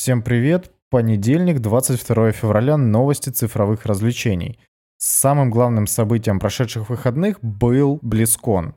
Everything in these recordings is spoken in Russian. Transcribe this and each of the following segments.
Всем привет! Понедельник, 22 февраля, новости цифровых развлечений. Самым главным событием прошедших выходных был BlizzCon.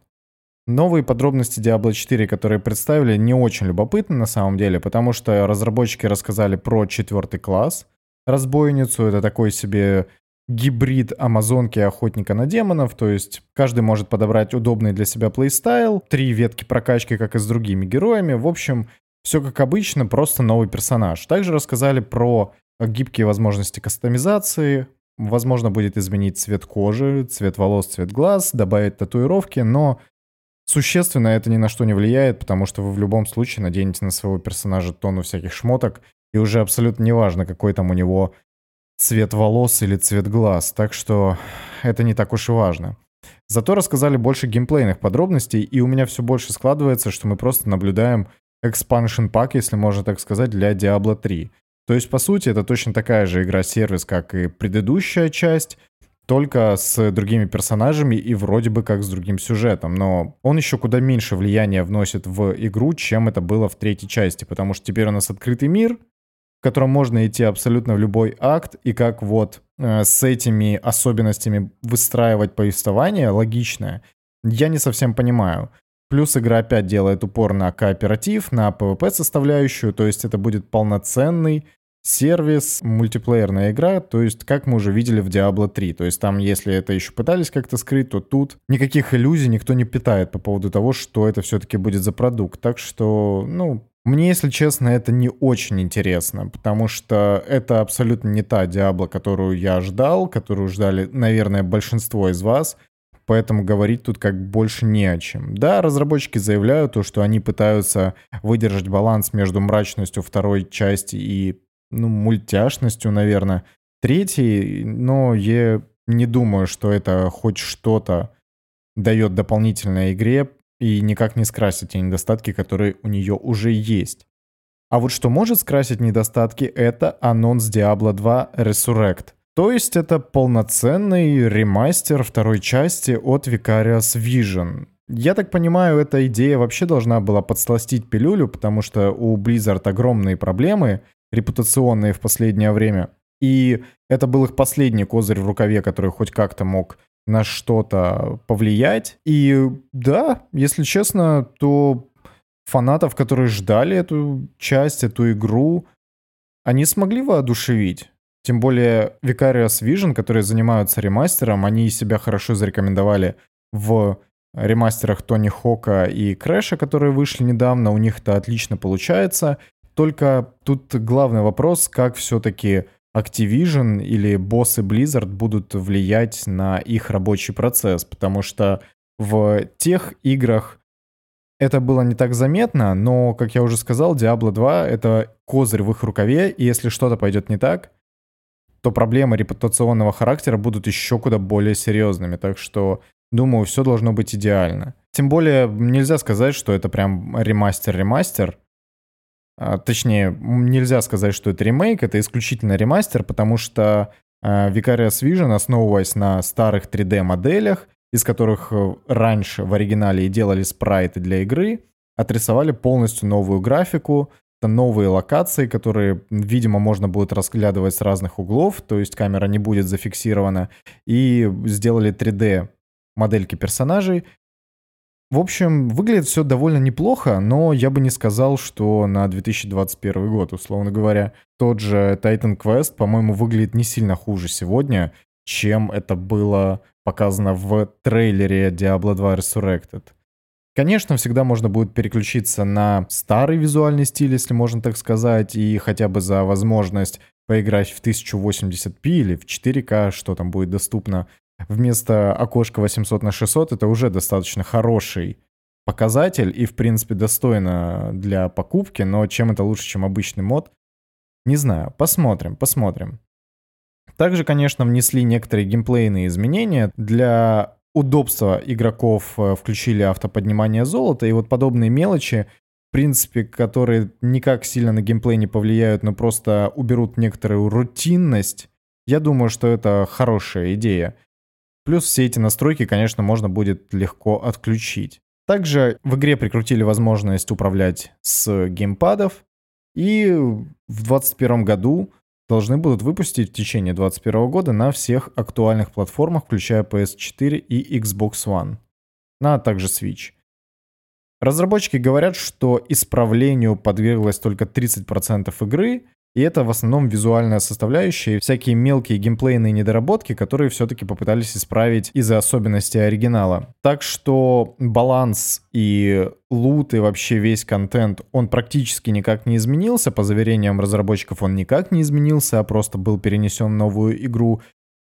Новые подробности Diablo 4, которые представили, не очень любопытны на самом деле, потому что разработчики рассказали про четвертый класс, разбойницу, это такой себе гибрид амазонки и охотника на демонов, то есть каждый может подобрать удобный для себя плейстайл, три ветки прокачки, как и с другими героями, в общем, все как обычно, просто новый персонаж. Также рассказали про гибкие возможности кастомизации, возможно будет изменить цвет кожи, цвет волос, цвет глаз, добавить татуировки, но Существенно это ни на что не влияет, потому что вы в любом случае наденете на своего персонажа тонну всяких шмоток, и уже абсолютно неважно, какой там у него цвет волос или цвет глаз, так что это не так уж и важно. Зато рассказали больше геймплейных подробностей, и у меня все больше складывается, что мы просто наблюдаем expansion пак, если можно так сказать, для Diablo 3. То есть, по сути, это точно такая же игра-сервис, как и предыдущая часть, только с другими персонажами и вроде бы как с другим сюжетом, но он еще куда меньше влияния вносит в игру, чем это было в третьей части, потому что теперь у нас открытый мир, в котором можно идти абсолютно в любой акт, и как вот э, с этими особенностями выстраивать повествование логичное, я не совсем понимаю. Плюс игра опять делает упор на кооператив, на PvP составляющую, то есть это будет полноценный сервис, мультиплеерная игра, то есть как мы уже видели в Diablo 3. То есть там, если это еще пытались как-то скрыть, то тут никаких иллюзий никто не питает по поводу того, что это все-таки будет за продукт. Так что, ну, мне, если честно, это не очень интересно, потому что это абсолютно не та Diablo, которую я ждал, которую ждали, наверное, большинство из вас. Поэтому говорить тут как больше не о чем. Да, разработчики заявляют то, что они пытаются выдержать баланс между мрачностью второй части и ну, мультяшностью, наверное. Третий, но я не думаю, что это хоть что-то дает дополнительной игре и никак не скрасит те недостатки, которые у нее уже есть. А вот что может скрасить недостатки, это анонс Diablo 2 Resurrect. То есть это полноценный ремастер второй части от Vicarious Vision. Я так понимаю, эта идея вообще должна была подсластить пилюлю, потому что у Blizzard огромные проблемы, репутационные в последнее время. И это был их последний козырь в рукаве, который хоть как-то мог на что-то повлиять. И да, если честно, то фанатов, которые ждали эту часть, эту игру, они смогли воодушевить. Тем более Vicarious Vision, которые занимаются ремастером, они себя хорошо зарекомендовали в ремастерах Тони Хока и Крэша, которые вышли недавно. У них это отлично получается. Только тут главный вопрос, как все-таки Activision или боссы Blizzard будут влиять на их рабочий процесс, потому что в тех играх это было не так заметно, но, как я уже сказал, Diablo 2 — это козырь в их рукаве, и если что-то пойдет не так, то проблемы репутационного характера будут еще куда более серьезными. Так что, думаю, все должно быть идеально. Тем более, нельзя сказать, что это прям ремастер-ремастер. А, точнее, нельзя сказать, что это ремейк, это исключительно ремастер, потому что а, Vicarious Vision, основываясь на старых 3D-моделях, из которых э, раньше в оригинале и делали спрайты для игры, отрисовали полностью новую графику, новые локации, которые, видимо, можно будет разглядывать с разных углов, то есть камера не будет зафиксирована, и сделали 3D модельки персонажей, в общем, выглядит все довольно неплохо, но я бы не сказал, что на 2021 год, условно говоря. Тот же Titan Quest, по-моему, выглядит не сильно хуже сегодня, чем это было показано в трейлере Diablo 2 Resurrected. Конечно, всегда можно будет переключиться на старый визуальный стиль, если можно так сказать, и хотя бы за возможность поиграть в 1080p или в 4К, что там будет доступно, вместо окошка 800 на 600 это уже достаточно хороший показатель и, в принципе, достойно для покупки, но чем это лучше, чем обычный мод, не знаю. Посмотрим, посмотрим. Также, конечно, внесли некоторые геймплейные изменения. Для удобства игроков э, включили автоподнимание золота, и вот подобные мелочи, в принципе, которые никак сильно на геймплей не повлияют, но просто уберут некоторую рутинность, я думаю, что это хорошая идея. Плюс все эти настройки, конечно, можно будет легко отключить. Также в игре прикрутили возможность управлять с геймпадов. И в 2021 году должны будут выпустить в течение 2021 года на всех актуальных платформах, включая PS4 и Xbox One, а также Switch. Разработчики говорят, что исправлению подверглось только 30% игры, и это в основном визуальная составляющая и всякие мелкие геймплейные недоработки, которые все-таки попытались исправить из-за особенностей оригинала. Так что баланс и лут и вообще весь контент, он практически никак не изменился. По заверениям разработчиков он никак не изменился, а просто был перенесен в новую игру.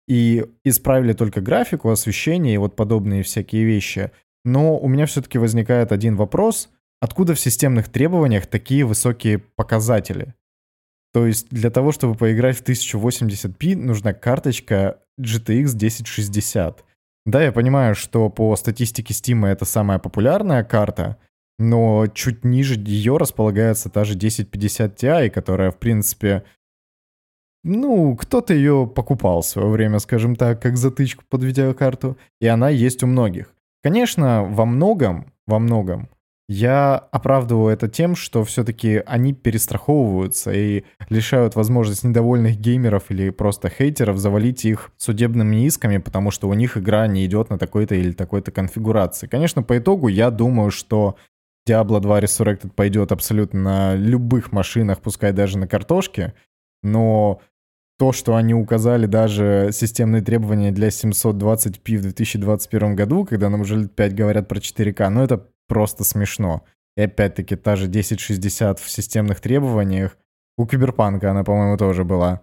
И исправили только графику, освещение и вот подобные всякие вещи. Но у меня все-таки возникает один вопрос. Откуда в системных требованиях такие высокие показатели? То есть для того, чтобы поиграть в 1080p, нужна карточка GTX 1060. Да, я понимаю, что по статистике Steam это самая популярная карта, но чуть ниже ее располагается та же 1050 Ti, которая, в принципе, ну, кто-то ее покупал в свое время, скажем так, как затычку под видеокарту, и она есть у многих. Конечно, во многом, во многом я оправдываю это тем, что все-таки они перестраховываются и лишают возможность недовольных геймеров или просто хейтеров завалить их судебными исками, потому что у них игра не идет на такой-то или такой-то конфигурации. Конечно, по итогу я думаю, что Diablo 2 Resurrected пойдет абсолютно на любых машинах, пускай даже на картошке, но то, что они указали даже системные требования для 720p в 2021 году, когда нам уже лет 5 говорят про 4К, ну это просто смешно. И опять-таки та же 1060 в системных требованиях. У Киберпанка она, по-моему, тоже была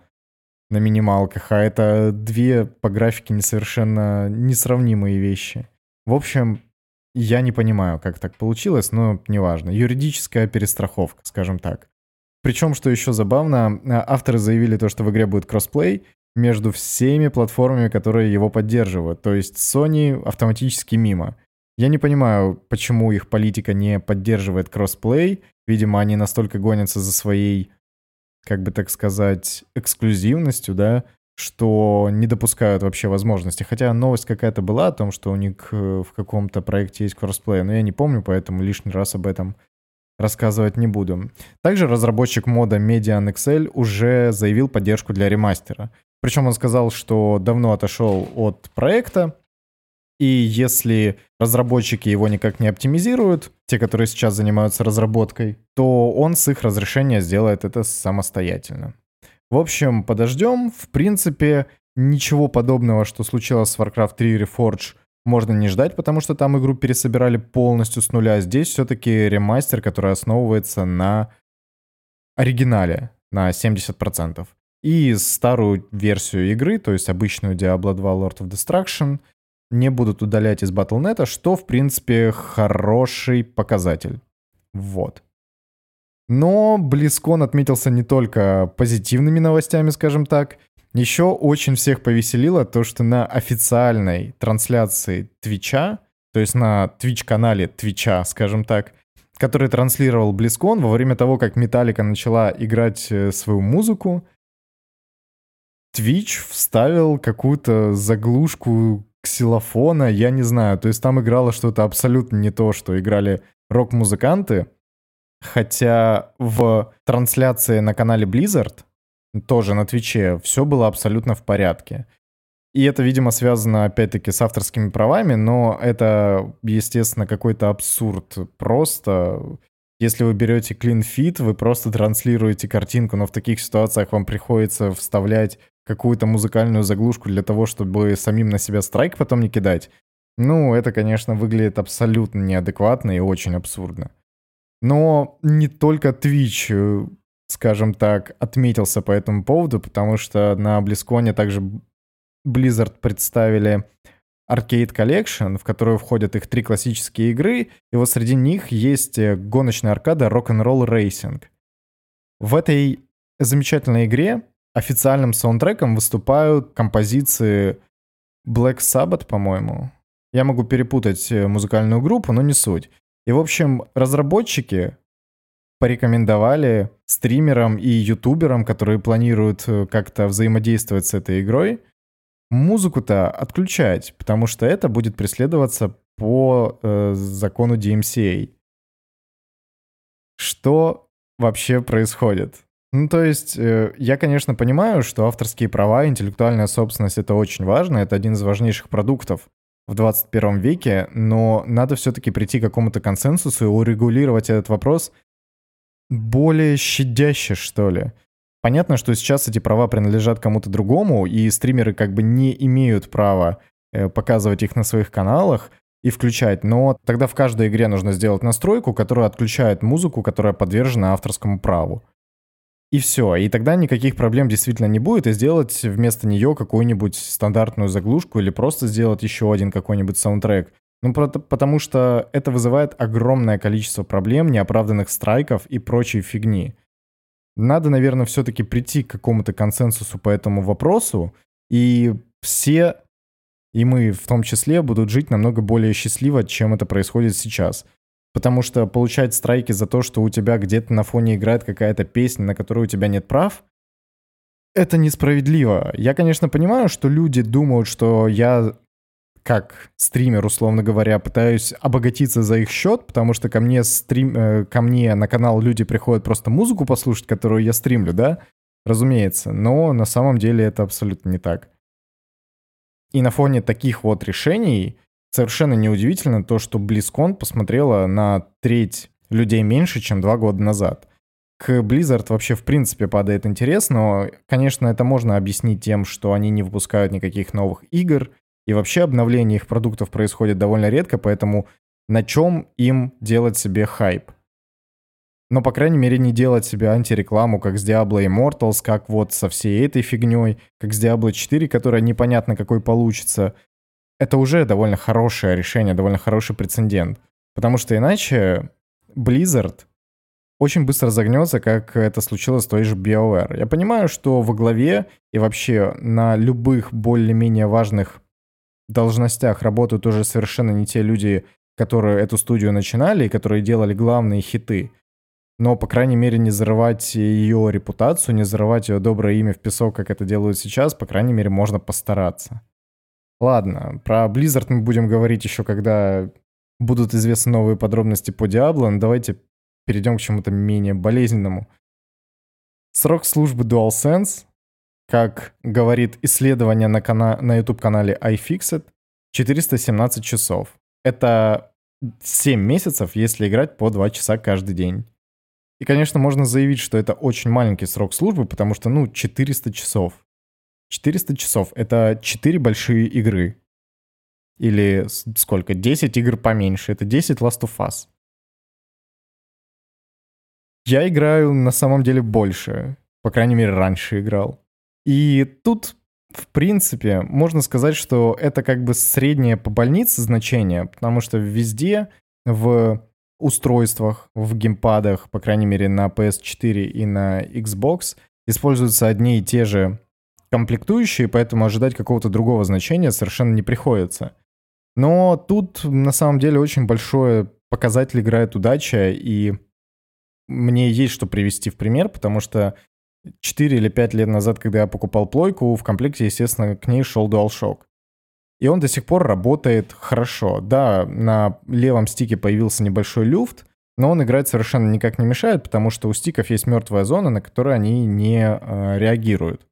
на минималках, а это две по графике несовершенно несравнимые вещи. В общем, я не понимаю, как так получилось, но неважно. Юридическая перестраховка, скажем так. Причем, что еще забавно, авторы заявили то, что в игре будет кроссплей между всеми платформами, которые его поддерживают. То есть Sony автоматически мимо. Я не понимаю, почему их политика не поддерживает кроссплей. Видимо, они настолько гонятся за своей, как бы так сказать, эксклюзивностью, да, что не допускают вообще возможности. Хотя новость какая-то была о том, что у них э, в каком-то проекте есть кроссплей, но я не помню, поэтому лишний раз об этом рассказывать не буду. Также разработчик мода Median XL уже заявил поддержку для ремастера. Причем он сказал, что давно отошел от проекта, и если разработчики его никак не оптимизируют, те, которые сейчас занимаются разработкой, то он с их разрешения сделает это самостоятельно. В общем, подождем. В принципе, ничего подобного, что случилось с Warcraft 3 Reforged, можно не ждать, потому что там игру пересобирали полностью с нуля. Здесь все-таки ремастер, который основывается на оригинале на 70%. И старую версию игры, то есть обычную Diablo 2 Lord of Destruction — не будут удалять из Battle.net, что, в принципе, хороший показатель. Вот. Но BlizzCon отметился не только позитивными новостями, скажем так. Еще очень всех повеселило то, что на официальной трансляции Твича, то есть на Twitch-канале Твича, скажем так, который транслировал BlizzCon во время того, как Металлика начала играть э, свою музыку, Twitch вставил какую-то заглушку ксилофона, я не знаю. То есть там играло что-то абсолютно не то, что играли рок-музыканты. Хотя в трансляции на канале Blizzard, тоже на Твиче, все было абсолютно в порядке. И это, видимо, связано, опять-таки, с авторскими правами, но это, естественно, какой-то абсурд. Просто, если вы берете clean fit, вы просто транслируете картинку, но в таких ситуациях вам приходится вставлять какую-то музыкальную заглушку для того, чтобы самим на себя страйк потом не кидать, ну, это, конечно, выглядит абсолютно неадекватно и очень абсурдно. Но не только Twitch, э, скажем так, отметился по этому поводу, потому что на BlizzCon также Blizzard представили Arcade Collection, в которую входят их три классические игры, и вот среди них есть э, гоночная аркада Rock'n'Roll Racing. В этой замечательной игре официальным саундтреком выступают композиции Black Sabbath, по-моему. Я могу перепутать э, музыкальную группу, но не суть. И, в общем, разработчики порекомендовали стримерам и ютуберам, которые планируют э, как-то взаимодействовать с этой игрой, музыку-то отключать, потому что это будет преследоваться по э, закону DMCA. Что вообще происходит? Ну, то есть, э, я, конечно, понимаю, что авторские права, интеллектуальная собственность — это очень важно, это один из важнейших продуктов в 21 веке, но надо все-таки прийти к какому-то консенсусу и урегулировать этот вопрос более щадяще, что ли. Понятно, что сейчас эти права принадлежат кому-то другому, и стримеры как бы не имеют права э, показывать их на своих каналах и включать, но тогда в каждой игре нужно сделать настройку, которая отключает музыку, которая подвержена авторскому праву. И все. И тогда никаких проблем действительно не будет, и сделать вместо нее какую-нибудь стандартную заглушку или просто сделать еще один какой-нибудь саундтрек. Ну, потому что это вызывает огромное количество проблем, неоправданных страйков и прочей фигни. Надо, наверное, все-таки прийти к какому-то консенсусу по этому вопросу, и все, и мы в том числе, будут жить намного более счастливо, чем это происходит сейчас. Потому что получать страйки за то, что у тебя где-то на фоне играет какая-то песня, на которую у тебя нет прав, это несправедливо. Я, конечно, понимаю, что люди думают, что я как стример, условно говоря, пытаюсь обогатиться за их счет, потому что ко мне, стрим, э, ко мне на канал люди приходят просто музыку послушать, которую я стримлю, да? Разумеется. Но на самом деле это абсолютно не так. И на фоне таких вот решений совершенно неудивительно то, что BlizzCon посмотрела на треть людей меньше, чем два года назад. К Blizzard вообще в принципе падает интерес, но, конечно, это можно объяснить тем, что они не выпускают никаких новых игр, и вообще обновление их продуктов происходит довольно редко, поэтому на чем им делать себе хайп? Но, по крайней мере, не делать себе антирекламу, как с Diablo Immortals, как вот со всей этой фигней, как с Diablo 4, которая непонятно какой получится это уже довольно хорошее решение, довольно хороший прецедент. Потому что иначе Blizzard очень быстро загнется, как это случилось с той же BioWare. Я понимаю, что во главе и вообще на любых более-менее важных должностях работают уже совершенно не те люди, которые эту студию начинали и которые делали главные хиты. Но, по крайней мере, не зарывать ее репутацию, не зарывать ее доброе имя в песок, как это делают сейчас, по крайней мере, можно постараться. Ладно, про Blizzard мы будем говорить еще, когда будут известны новые подробности по Diablo, но давайте перейдем к чему-то менее болезненному. Срок службы DualSense, как говорит исследование на, кана- на YouTube-канале iFixit, 417 часов. Это 7 месяцев, если играть по 2 часа каждый день. И, конечно, можно заявить, что это очень маленький срок службы, потому что, ну, 400 часов. 400 часов — это 4 большие игры. Или сколько? 10 игр поменьше. Это 10 Last of Us. Я играю на самом деле больше. По крайней мере, раньше играл. И тут, в принципе, можно сказать, что это как бы среднее по больнице значение, потому что везде в устройствах, в геймпадах, по крайней мере на PS4 и на Xbox, используются одни и те же комплектующие, поэтому ожидать какого-то другого значения совершенно не приходится. Но тут на самом деле очень большой показатель играет удача, и мне есть что привести в пример, потому что 4 или 5 лет назад, когда я покупал плойку, в комплекте, естественно, к ней шел DualShock. И он до сих пор работает хорошо. Да, на левом стике появился небольшой люфт, но он играть совершенно никак не мешает, потому что у стиков есть мертвая зона, на которую они не э, реагируют.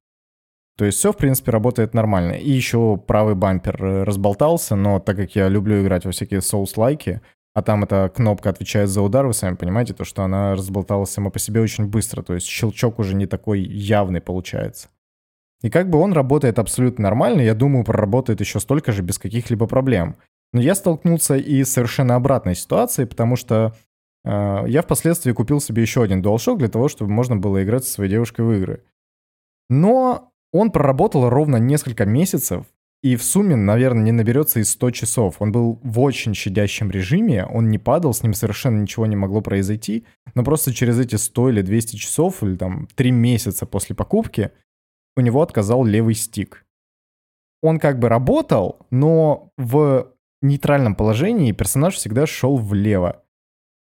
То есть все, в принципе, работает нормально. И еще правый бампер э, разболтался, но так как я люблю играть во всякие соус-лайки, а там эта кнопка отвечает за удар, вы сами понимаете, то, что она разболталась сама по себе очень быстро, то есть щелчок уже не такой явный получается. И как бы он работает абсолютно нормально, я думаю, проработает еще столько же без каких-либо проблем. Но я столкнулся и с совершенно обратной ситуацией, потому что э, я впоследствии купил себе еще один DualShock для того, чтобы можно было играть со своей девушкой в игры. Но он проработал ровно несколько месяцев, и в сумме, наверное, не наберется и 100 часов. Он был в очень щадящем режиме, он не падал, с ним совершенно ничего не могло произойти, но просто через эти 100 или 200 часов, или там 3 месяца после покупки, у него отказал левый стик. Он как бы работал, но в нейтральном положении персонаж всегда шел влево.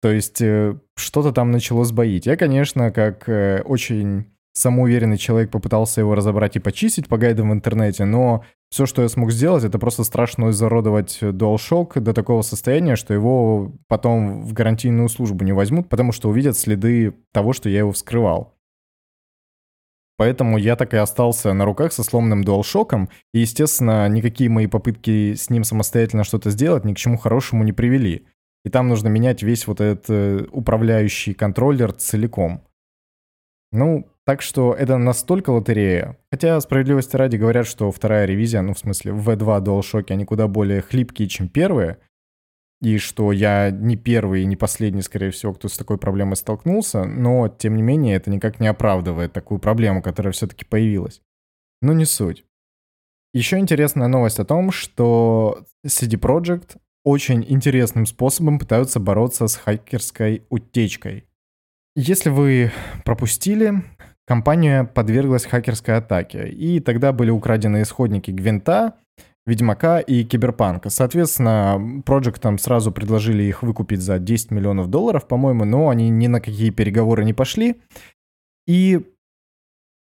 То есть э, что-то там начало сбоить. Я, конечно, как э, очень самоуверенный человек попытался его разобрать и почистить по гайдам в интернете, но все, что я смог сделать, это просто страшно изуродовать DualShock до такого состояния, что его потом в гарантийную службу не возьмут, потому что увидят следы того, что я его вскрывал. Поэтому я так и остался на руках со сломанным DualShock, и, естественно, никакие мои попытки с ним самостоятельно что-то сделать ни к чему хорошему не привели. И там нужно менять весь вот этот э, управляющий контроллер целиком. Ну, так что это настолько лотерея. Хотя, справедливости ради, говорят, что вторая ревизия, ну, в смысле, V2 DualShock, они куда более хлипкие, чем первые. И что я не первый и не последний, скорее всего, кто с такой проблемой столкнулся. Но, тем не менее, это никак не оправдывает такую проблему, которая все-таки появилась. Но не суть. Еще интересная новость о том, что CD Projekt очень интересным способом пытаются бороться с хакерской утечкой. Если вы пропустили, компания подверглась хакерской атаке, и тогда были украдены исходники Гвинта, Ведьмака и Киберпанка. Соответственно, проектам сразу предложили их выкупить за 10 миллионов долларов, по-моему, но они ни на какие переговоры не пошли. И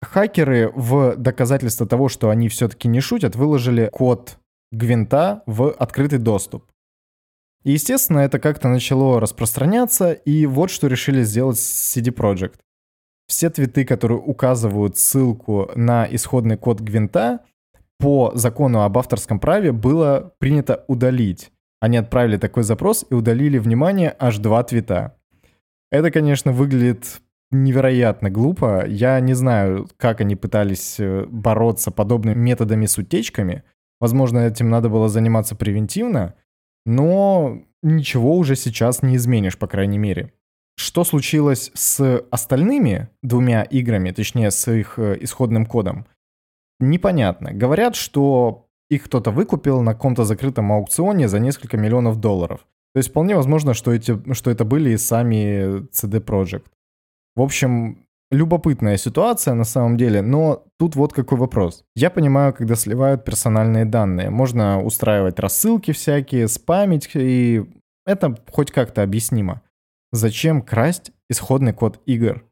хакеры в доказательство того, что они все-таки не шутят, выложили код Гвинта в открытый доступ. И, естественно, это как-то начало распространяться, и вот что решили сделать CD Projekt. Все твиты, которые указывают ссылку на исходный код Гвинта, по закону об авторском праве было принято удалить. Они отправили такой запрос и удалили, внимание, аж два твита. Это, конечно, выглядит невероятно глупо. Я не знаю, как они пытались э, бороться подобными методами с утечками. Возможно, этим надо было заниматься превентивно, но ничего уже сейчас не изменишь, по крайней мере. Что случилось с остальными двумя играми, точнее, с их э, исходным кодом, непонятно. Говорят, что их кто-то выкупил на каком-то закрытом аукционе за несколько миллионов долларов. То есть вполне возможно, что, эти, что это были и сами CD Projekt. В общем, любопытная ситуация на самом деле, но тут вот какой вопрос. Я понимаю, когда сливают персональные данные, можно устраивать рассылки всякие, спамить, и это хоть как-то объяснимо. Зачем красть исходный код игр?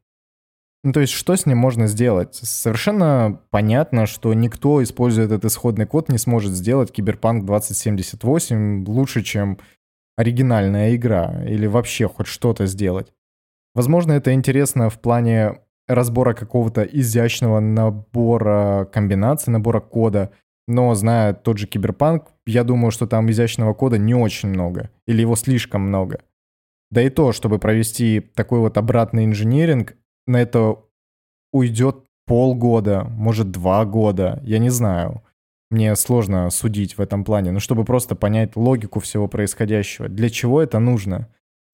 Ну, то есть, что с ним можно сделать? Совершенно понятно, что никто, используя этот исходный код, не сможет сделать Киберпанк 2078 лучше, чем оригинальная игра, или вообще хоть что-то сделать. Возможно, это интересно в плане разбора какого-то изящного набора комбинаций, набора кода, но зная тот же Киберпанк, я думаю, что там изящного кода не очень много, или его слишком много. Да и то, чтобы провести такой вот обратный инженеринг, на это уйдет полгода, может два года, я не знаю. Мне сложно судить в этом плане, но чтобы просто понять логику всего происходящего. Для чего это нужно?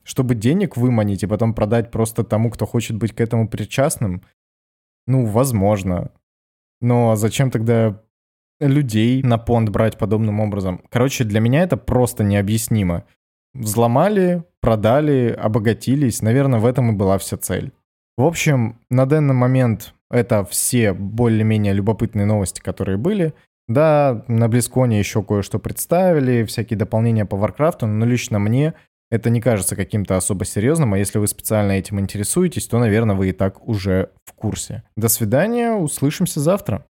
Чтобы денег выманить и потом продать просто тому, кто хочет быть к этому причастным? Ну, возможно. Но зачем тогда людей на понт брать подобным образом? Короче, для меня это просто необъяснимо. Взломали, продали, обогатились. Наверное, в этом и была вся цель. В общем, на данный момент это все более-менее любопытные новости, которые были. Да, на BlizzCon е еще кое-что представили, всякие дополнения по Варкрафту, но лично мне это не кажется каким-то особо серьезным, а если вы специально этим интересуетесь, то, наверное, вы и так уже в курсе. До свидания, услышимся завтра.